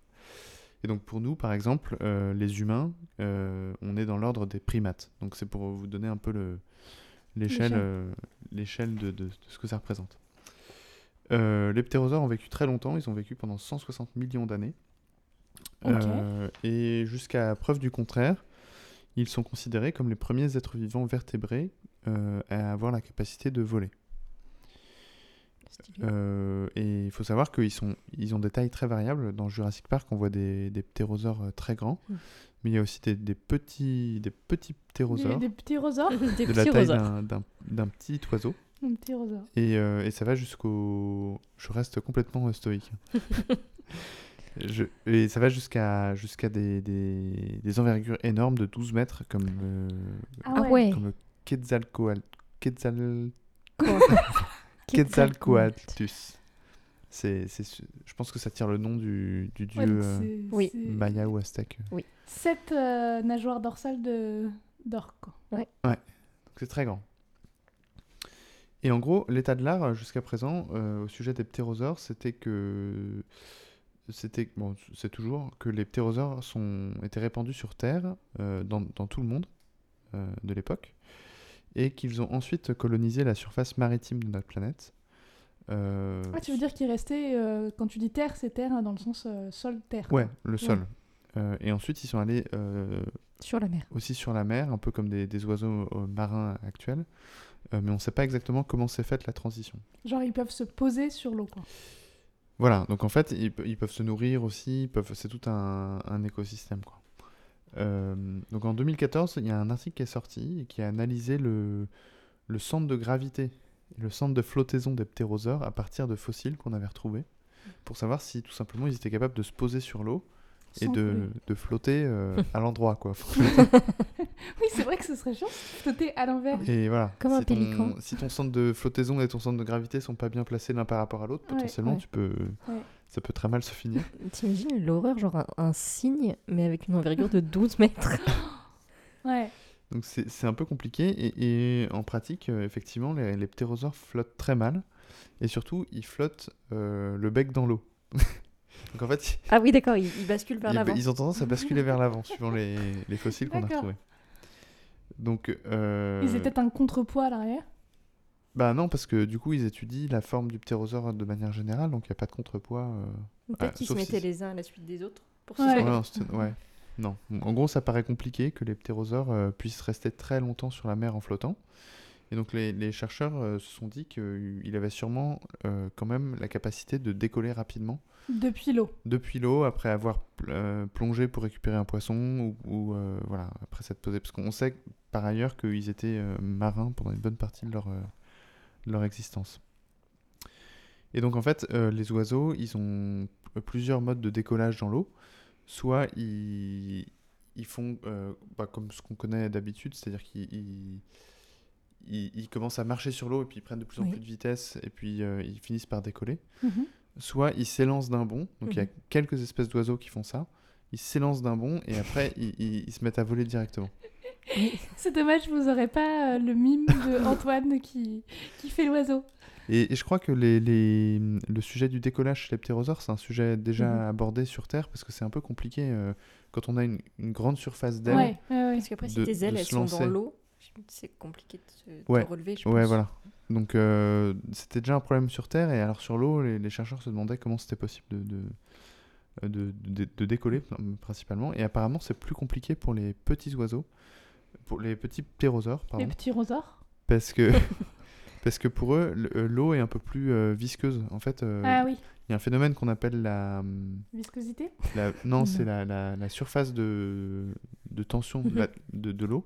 Et donc, pour nous, par exemple, euh, les humains, euh, on est dans l'ordre des primates. Donc, c'est pour vous donner un peu le- l'échelle L'échelle. euh, l'échelle de, de- de ce que ça représente. Les ptérosaures ont vécu très longtemps, ils ont vécu pendant 160 millions d'années. Et jusqu'à preuve du contraire, ils sont considérés comme les premiers êtres vivants vertébrés à avoir la capacité de voler. Euh, et il faut savoir qu'ils sont, ils ont des tailles très variables. Dans Jurassic Park, on voit des, des ptérosaures euh, très grands, Mm. mais il y a aussi des, des petits, des petits Des, ptérosaures des. [laughs] Des de la taille d'un- petit oiseau. Un petit. Et, euh, et ça va jusqu'au. Je reste complètement euh, stoïque. [laughs] Je- Et ça va jusqu'à jusqu'à des, des, des envergures énormes de 12 mètres, comme, le- Ah ouais. comme le Quetzalcoatl. Quetzal... [laughs] Quetzalcoatlus. C'est, je pense que ça tire le nom du, du dieu Ouais, euh, oui. maya ou aztèque. Sept euh, nageoires dorsales de d'or, quoi. Donc c'est très grand. Et en gros, l'état de l'art euh, jusqu'à présent euh, au sujet des ptérosaures, c'était que c'était bon, c'est toujours que les ptérosaures sont étaient répandus sur Terre euh, dans, dans tout le monde euh, de l'époque et qu'ils ont ensuite colonisé la surface maritime de notre planète. Euh, Ah, tu veux dire qu'il restait, euh, quand tu dis terre, c'est terre hein, dans le sens euh, sol-terre. Ouais, le sol. Euh, et ensuite, ils sont allés euh, Sur la mer. aussi sur la mer, un peu comme des, des oiseaux euh, marins actuels. Mais on ne sait pas exactement comment s'est faite la transition. Genre, ils peuvent se poser sur l'eau, quoi. Voilà, donc en fait, ils, pe- ils peuvent se nourrir aussi, ils peuvent, c'est tout un, un écosystème. Quoi. Euh, donc en 2014, il y a un article qui est sorti et qui a analysé le, le centre de gravité et le centre de flottaison des ptérosaures à partir de fossiles qu'on avait retrouvés, pour savoir si tout simplement ils étaient capables de se poser sur l'eau et de, de flotter euh, [laughs] à l'endroit, quoi. [laughs] [laughs] Oui, c'est vrai que ce serait chiant tu flottais à l'envers. Et voilà. Comme un si ton- pélican. si ton centre de flottaison et ton centre de gravité sont pas bien placés l'un par rapport à l'autre, Ouais, potentiellement, ouais. tu peux, Ouais. Ça peut très mal se finir. [laughs] T'imagines l'horreur, genre un, un cygne, mais avec une envergure de 12 [laughs] mètres. [laughs] Ouais. Donc c'est c'est un peu compliqué et, et en pratique, euh, effectivement, les, les ptérosaures flottent très mal et surtout, ils flottent euh, le bec dans l'eau. Donc en fait, Ah oui, d'accord, il, il bascule vers ils, l'avant. ils ont tendance à basculer vers l'avant suivant les, les fossiles qu'on a retrouvés. Donc, euh, Ils étaient un contrepoids à l'arrière. Bah non, parce que du coup, ils étudient la forme du ptérosaure de manière générale, donc il n'y a pas de contrepoids. euh, Peut-être qu'ils se mettaient si- les uns à la suite des autres pour se Ouais. Ouais, non, c'était- ouais. Non. En gros, ça paraît compliqué que les ptérosaures euh, puissent rester très longtemps sur la mer en flottant. Et donc, les, les chercheurs euh, se sont dit qu'il avait sûrement euh, quand même la capacité de décoller rapidement Depuis l'eau. depuis l'eau après avoir pl- euh, plongé pour récupérer un poisson ou, ou, euh, voilà, après s'être posé. Parce qu'on sait par ailleurs qu'ils étaient euh, marins pendant une bonne partie de leur, euh, leur existence. Et donc en fait, euh, les oiseaux, ils ont p- plusieurs modes de décollage dans l'eau. Soit ils, ils font euh, bah, comme ce qu'on connaît d'habitude, c'est-à-dire qu'ils ils, ils- ils commencent à marcher sur l'eau et puis ils prennent de plus en Oui. plus de vitesse et puis euh, ils finissent par décoller Mhm. soit ils s'élancent d'un bond, donc il y a Mhm. quelques espèces d'oiseaux qui font ça, ils s'élancent d'un bond et après ils se mettent à voler directement. [laughs] C'est dommage, vous aurez pas euh, le mime de [laughs] Antoine qui, qui fait l'oiseau. Et, et je crois que les, les- le sujet du décollage chez les ptérosaures, c'est un sujet déjà Mhm. abordé sur Terre parce que c'est un peu compliqué euh, quand on a une, une grande surface d'aile. Ouais, ouais, ouais. Parce qu'après, si tes ailes, elles sont lancer. dans l'eau, c'est compliqué de se de Ouais. relever, je Ouais, pense. voilà. Donc euh, c'était déjà un problème sur Terre et alors sur l'eau, les, les chercheurs se demandaient comment c'était possible de, de, de- de- de décoller pr- principalement. Et apparemment c'est plus compliqué pour les petits oiseaux, pour les petits ptérosaures, Les pardon. petits rosaures. Parce que, [laughs] [laughs] parce que pour eux, euh, l'eau est un peu plus euh, visqueuse. En fait, euh, il Ah oui, y a un phénomène qu'on appelle la. hum, viscosité. la- non, [laughs] c'est la, la- la surface de, de tension de, de, de l'eau.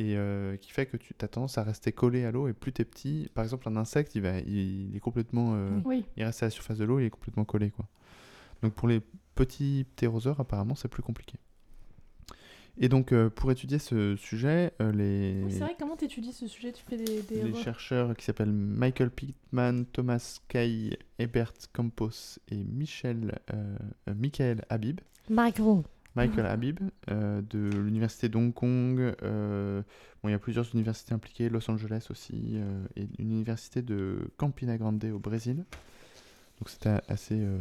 Et euh, qui fait que tu as tendance à rester collé à l'eau. Et plus t'es petit, par exemple, un insecte, il, va, il, il est complètement. euh, Oui. il reste à la surface de l'eau, il est complètement collé. Quoi. Donc pour les petits ptérosaures, apparemment, c'est plus compliqué. Et donc, euh, pour étudier ce sujet, euh, les. Oui, c'est vrai, comment t'étudies ce sujet? Tu fais des... des les chercheurs qui s'appellent Michael Pittman, Thomas Kay, Ebert Campos et Michel, euh, euh, Michael Habib, Michael. Michael Habib euh, de l'université d'Hong Kong. euh, bon, il y a plusieurs universités impliquées, Los Angeles aussi, euh, et une université de Campina Grande au Brésil. Donc c'était assez euh,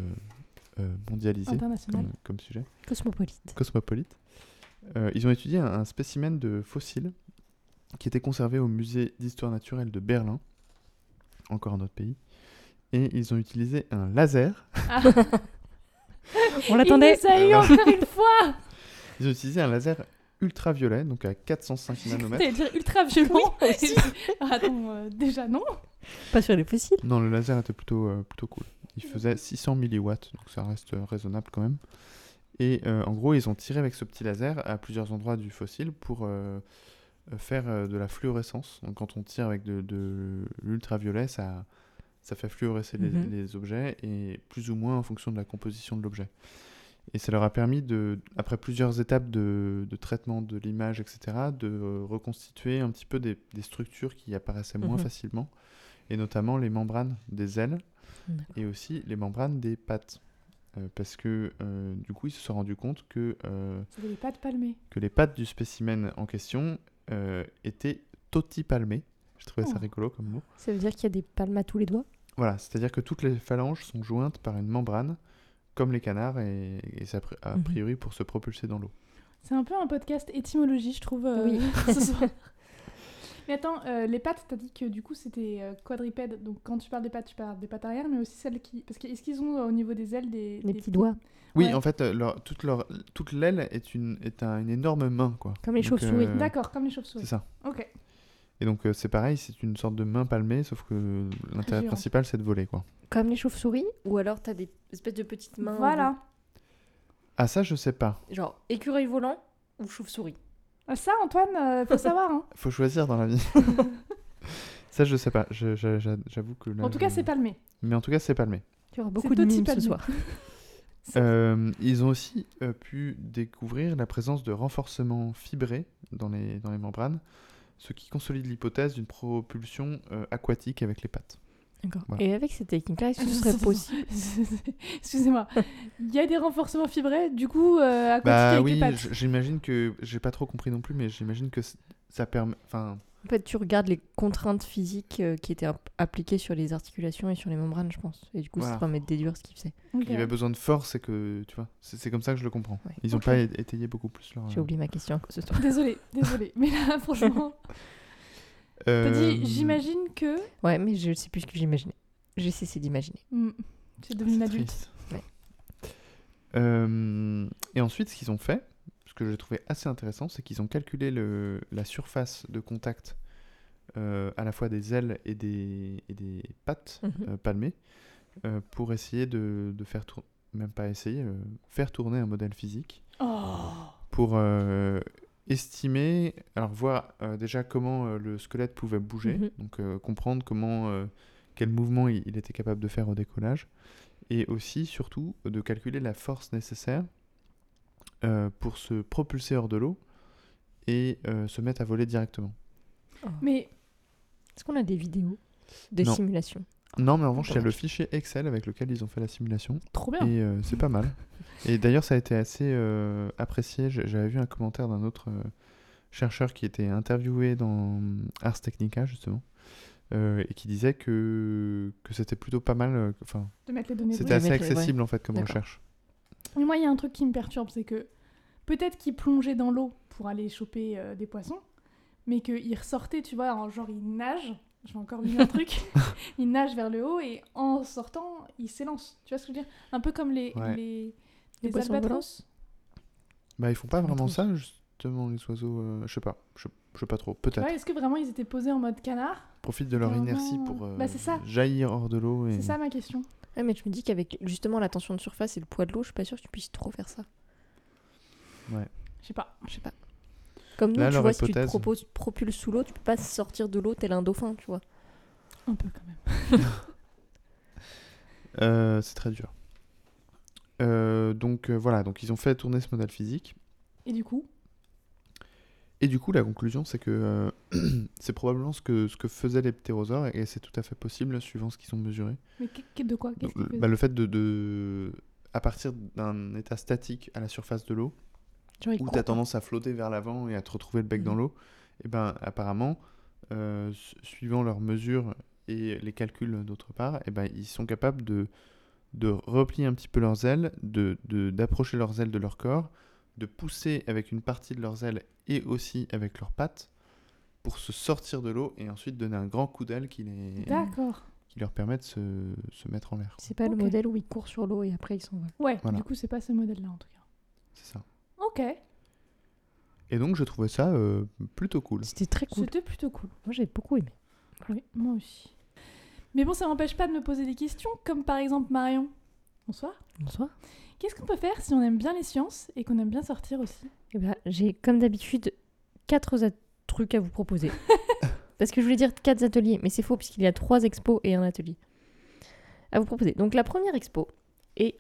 euh, mondialisé International. comme, comme sujet Cosmopolite. cosmopolite. Euh, ils ont étudié un, un spécimen de fossile qui était conservé au musée d'histoire naturelle de Berlin, encore un autre pays, et ils ont utilisé un laser. Ah, [laughs] On il l'attendait. eu Euh, encore une fois [laughs] Ils ont utilisé un laser ultraviolet, donc à 405 nanomètres. T'allais dire ultra violent. [laughs] Ah, Attends, euh, déjà non. Pas sur les fossiles. Non, le laser était plutôt, euh, plutôt cool. Il faisait 600 milliwatts, donc ça reste euh, raisonnable quand même. Et euh, en gros, ils ont tiré avec ce petit laser à plusieurs endroits du fossile pour euh, euh, faire de la fluorescence. Donc quand on tire avec de, de l'ultraviolet, ça, ça fait fluorescer les, Mhm. les objets, et plus ou moins en fonction de la composition de l'objet. Et ça leur a permis, de, après plusieurs étapes de, de traitement de l'image, etc., de reconstituer un petit peu des, des structures qui apparaissaient moins Mhm. facilement, et notamment les membranes des ailes et aussi les membranes des pattes. Euh, parce que euh, du coup, ils se sont rendus compte que, euh, Ça pas de palmer. que les pattes du spécimen en question euh, étaient totipalmées. Je trouvais ça Oh. rigolo comme mot. Ça veut dire qu'il y a des palmes à tous les doigts? Voilà, c'est-à-dire que toutes les phalanges sont jointes par une membrane, comme les canards, et, et c'est a Mhm. priori pour se propulser dans l'eau. C'est un peu un podcast étymologie, je trouve, euh, Oui. [laughs] ce soir. [laughs] Mais attends, euh, les pattes, t'as dit que du coup c'était euh, quadrupède. Donc quand tu parles des pattes, tu parles des pattes arrière, mais aussi celles qui. Parce que est-ce qu'ils ont euh, au niveau des ailes des. Des des petits doigts. Oui, Ouais. en fait, leur- toute, leur, toute l'aile est, une, est un- une énorme main, quoi. Comme les Donc, chauves-souris. euh, D'accord, comme les chauves-souris. C'est ça. Ok. Et donc euh, c'est pareil, c'est une sorte de main palmée, sauf que l'intérêt principal c'est de voler, quoi. Comme les chauves-souris Ou alors t'as des espèces de petites mains. Voilà. Ah ça, je sais pas. Genre écureuil volant ou chauve-souris? Ça, Antoine, euh, faut [laughs] savoir. Hein. Faut choisir dans la vie. [laughs] ça, je sais pas. J'avoue que là, En tout cas, c'est palmé. Mais en tout cas, c'est palmé. Tu auras beaucoup de mimes ce soir. [laughs] Euh, ils ont aussi euh, pu découvrir la présence de renforcements fibrés dans les, dans les membranes, ce qui consolide l'hypothèse d'une propulsion euh, aquatique avec les pattes. Voilà. Et avec cette technique-là, est-ce que ce serait [laughs] possible Excusez-moi. Il y a des renforcements fibrés, du coup, euh, aquatiques Bah oui, j'imagine que j'ai pas trop compris non plus, mais j'imagine que ça permet. Enfin, En fait, tu regardes les contraintes physiques euh, qui étaient app- appliquées sur les articulations et sur les membranes, je pense. Et du coup, Voilà. ça permet de déduire ce qu'il faisait. Il y avait besoin de force et que tu vois, c'est comme ça que je le comprends. Ouais. Ils ont Ok. pas étayé beaucoup plus leur. J'ai oublié ma question à. Désolée, désolée. Mais là, [laughs] franchement, t'as Euh, dit, j'imagine que. Ouais, mais je sais plus ce que j'imaginais. J'ai cessé d'imaginer. Hmm, C'est devenu une adulte. Ouais. Euh, et ensuite, ce qu'ils ont fait, ce que j'ai trouvé assez intéressant, c'est qu'ils ont calculé le, la surface de contact euh, à la fois des ailes et des, et des pattes Mhm. euh, palmées euh, pour essayer de, de faire tourner, même pas essayer, euh, faire tourner un modèle physique Oh pour euh, estimer, alors voir euh, déjà comment euh, le squelette pouvait bouger, Mhm. donc euh, comprendre comment, euh, quel mouvement il, il était capable de faire au décollage, et aussi surtout de calculer la force nécessaire euh, pour se propulser hors de l'eau et euh, se mettre à voler directement. Mais Est-ce qu'on a des vidéos de Non. simulation? Non, mais en revanche, il y a le fichier Excel avec lequel ils ont fait la simulation, trop bien. et euh, c'est pas mal. [laughs] Et d'ailleurs, ça a été assez euh, apprécié. J'avais vu un commentaire d'un autre euh, chercheur qui était interviewé dans Ars Technica, justement, euh, et qui disait que, que c'était plutôt pas mal. Enfin, De mettre les données c'était assez mettre les- ouais. accessible en fait comme recherche. Mais moi, il y a un truc qui me perturbe, c'est que peut-être qu'ils plongeaient dans l'eau pour aller choper euh, des poissons, mais qu'ils ressortaient, tu vois, en genre ils nagent. J'ai encore vu un truc. [laughs] ils nagent vers le haut et en sortant, ils s'élancent. Tu vois ce que je veux dire? Un peu comme les, Ouais. les, Les les albatros. Bah, ils font pas vraiment ça, justement, les oiseaux. euh, je sais pas. Je, je sais pas trop. Peut-être. Est-ce que vraiment ils étaient posés en mode canard? Profite de leur Vraiment, inertie pour euh, bah, ça. jaillir hors de l'eau. Et... C'est ça ma question. Ouais, mais je me dis qu'avec justement la tension de surface et le poids de l'eau, je suis pas sûre que tu puisses trop faire ça. Je sais pas. Je sais pas. Comme nous, Là, tu vois, si tu te proposes, propulses sous l'eau, tu peux pas sortir de l'eau tel un dauphin, tu vois. Un peu quand même. [laughs] Euh, c'est très dur. Euh, donc euh, voilà, donc ils ont fait tourner ce modèle physique. Et du coup? Et du coup, la conclusion, c'est que euh, [clears throat] c'est probablement ce que, ce que faisaient les ptérosaures et c'est tout à fait possible suivant ce qu'ils ont mesuré. Mais que- que- de quoi? Donc, bah, le fait de, de- à partir d'un état statique à la surface de l'eau, Genre, où tu as pas. tendance à flotter vers l'avant et à te retrouver le bec dans l'eau, et ben apparemment, euh, su- suivant leurs mesures et les calculs d'autre part, et ben ils sont capables de, de replier un petit peu leurs ailes, de de- d'approcher leurs ailes de leur corps, de pousser avec une partie de leurs ailes et aussi avec leurs pattes pour se sortir de l'eau et ensuite donner un grand coup d'aile qui, les- D'accord. qui leur permet de se, se mettre en l'air. C'est pas le modèle où ils courent sur l'eau et après ils s'envolent. Ouais, Voilà. du coup, c'est pas ce modèle-là en tout cas. C'est ça. Ok, Et donc je trouvais ça euh, plutôt cool. C'était très cool. c'était plutôt cool. Moi, j'ai beaucoup aimé. Oui, moi aussi. Mais bon, ça m'empêche pas de me poser des questions, comme par exemple Marion. Bonsoir. Bonsoir. Qu'est-ce qu'on peut faire si on aime bien les sciences et qu'on aime bien sortir aussi? Eh ben, j'ai comme d'habitude quatre trucs à vous proposer. [laughs] Parce que je voulais dire quatre ateliers, mais c'est faux puisqu'il y a trois expos et un atelier à vous proposer. Donc la première expo est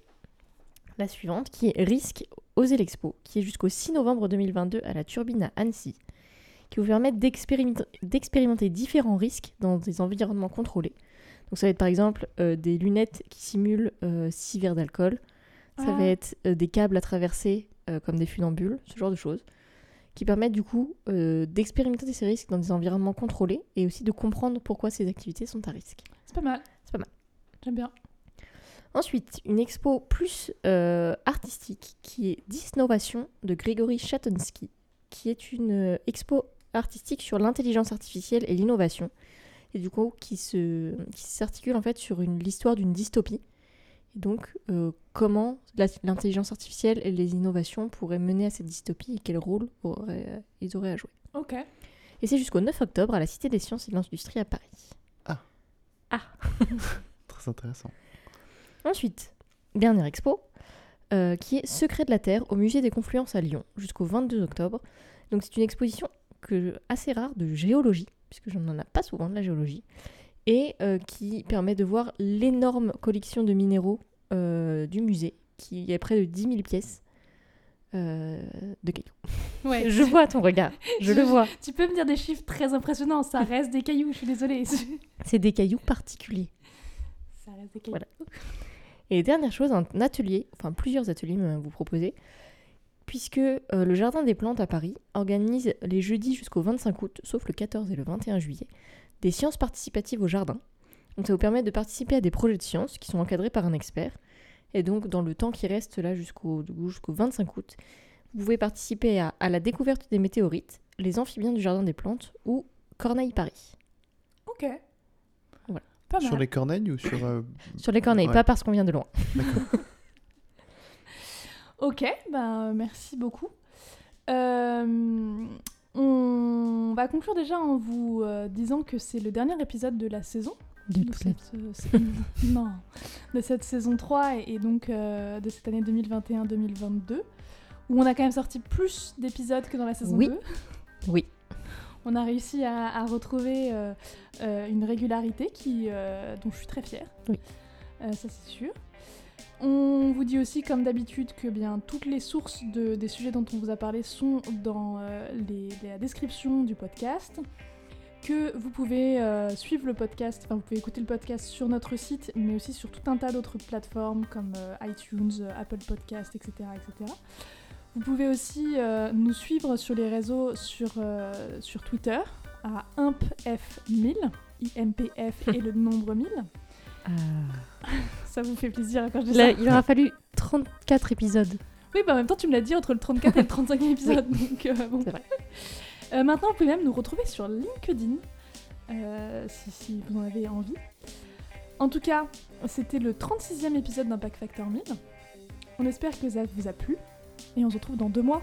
la suivante, qui est Risque Oser l'Expo, qui est jusqu'au 6 novembre 2022 à la Turbine à Annecy, qui vous permet d'expérimenter différents risques dans des environnements contrôlés. Donc ça va être par exemple euh, des lunettes qui simulent 6 verres d'alcool, ça Ah. va être euh, des câbles à traverser euh, comme des funambules, ce genre de choses, qui permettent du coup euh, d'expérimenter ces risques dans des environnements contrôlés et aussi de comprendre pourquoi ces activités sont à risque. C'est pas mal. C'est pas mal. J'aime bien. Ensuite, une expo plus euh, artistique qui est Disnovation de Grégory Chatonsky, qui est une euh, expo artistique sur l'intelligence artificielle et l'innovation, et du coup qui se qui s'articule en fait sur l'histoire d'une dystopie. Et donc euh, comment l'intelligence artificielle et les innovations pourraient mener à cette dystopie et quel rôle auraient- ils auraient à jouer. Ok. Et c'est jusqu'au 9 octobre à la Cité des Sciences et de l'Industrie à Paris. [laughs] Très intéressant. Ensuite, dernière expo, euh, qui est Secret de la Terre au Musée des Confluences à Lyon, jusqu'au 22 octobre. Donc c'est une exposition que, assez rare de géologie, puisque je n'en ai pas souvent de la géologie, et euh, qui permet de voir l'énorme collection de minéraux euh, du musée, qui est près de 10 000 pièces euh, de cailloux. [laughs] Ouais. Je vois ton regard, je le vois. Tu peux me dire des chiffres très impressionnants, ça reste des cailloux, je suis désolée. C'est des cailloux particuliers. ça reste des cailloux. Voilà. Et dernière chose, un atelier, enfin plusieurs ateliers même à vous proposer, puisque euh, le Jardin des Plantes à Paris organise les jeudis jusqu'au 25 août, sauf le 14 et le 21 juillet, des sciences participatives au jardin. Donc ça vous permet de participer à des projets de sciences qui sont encadrés par un expert. Et donc dans le temps qui reste là jusqu'au jusqu'au 25 août, vous pouvez participer à, à la découverte des météorites, les amphibiens du Jardin des Plantes ou Corneille Paris. Ok. Voilà. Pas mal. Sur les corneilles ou sur. euh, Sur les corneilles, Ouais. pas parce qu'on vient de loin. D'accord. [laughs] Ok, ben merci beaucoup. Euh, on va conclure déjà en vous euh, disant que c'est le dernier épisode de la saison. De de cette, euh, [laughs] non, de cette saison 3 et, et donc euh, de cette année 2021-2022, où on a quand même sorti plus d'épisodes que dans la saison Oui. 2. Oui. On a réussi à, à retrouver euh, euh, une régularité qui, euh, dont je suis très fière. Oui. Ça c'est sûr. On vous dit aussi, comme d'habitude, que bien toutes les sources de- des sujets dont on vous a parlé sont dans euh, les- la description du podcast. Que vous pouvez euh, suivre le podcast, enfin vous pouvez écouter le podcast sur notre site, mais aussi sur tout un tas d'autres plateformes comme euh, iTunes, Apple Podcast, etc., etc. Vous pouvez aussi euh, nous suivre sur les réseaux sur, euh, sur Twitter à impf1000, IMPF [laughs] et le nombre 1000. [laughs] Ça vous fait plaisir quand je dis Là, ça il aura fallu 34 épisodes. Oui, bah en même temps, tu me l'as dit entre le 34 et le 35e [laughs] épisode. Donc, euh, bon. Vrai. Euh, maintenant, vous pouvez même nous retrouver sur LinkedIn, euh, si, si vous en avez envie. En tout cas, c'était le 36e épisode d'Impact Factor 1000. On espère que ça vous a plu. Et on se retrouve dans deux mois.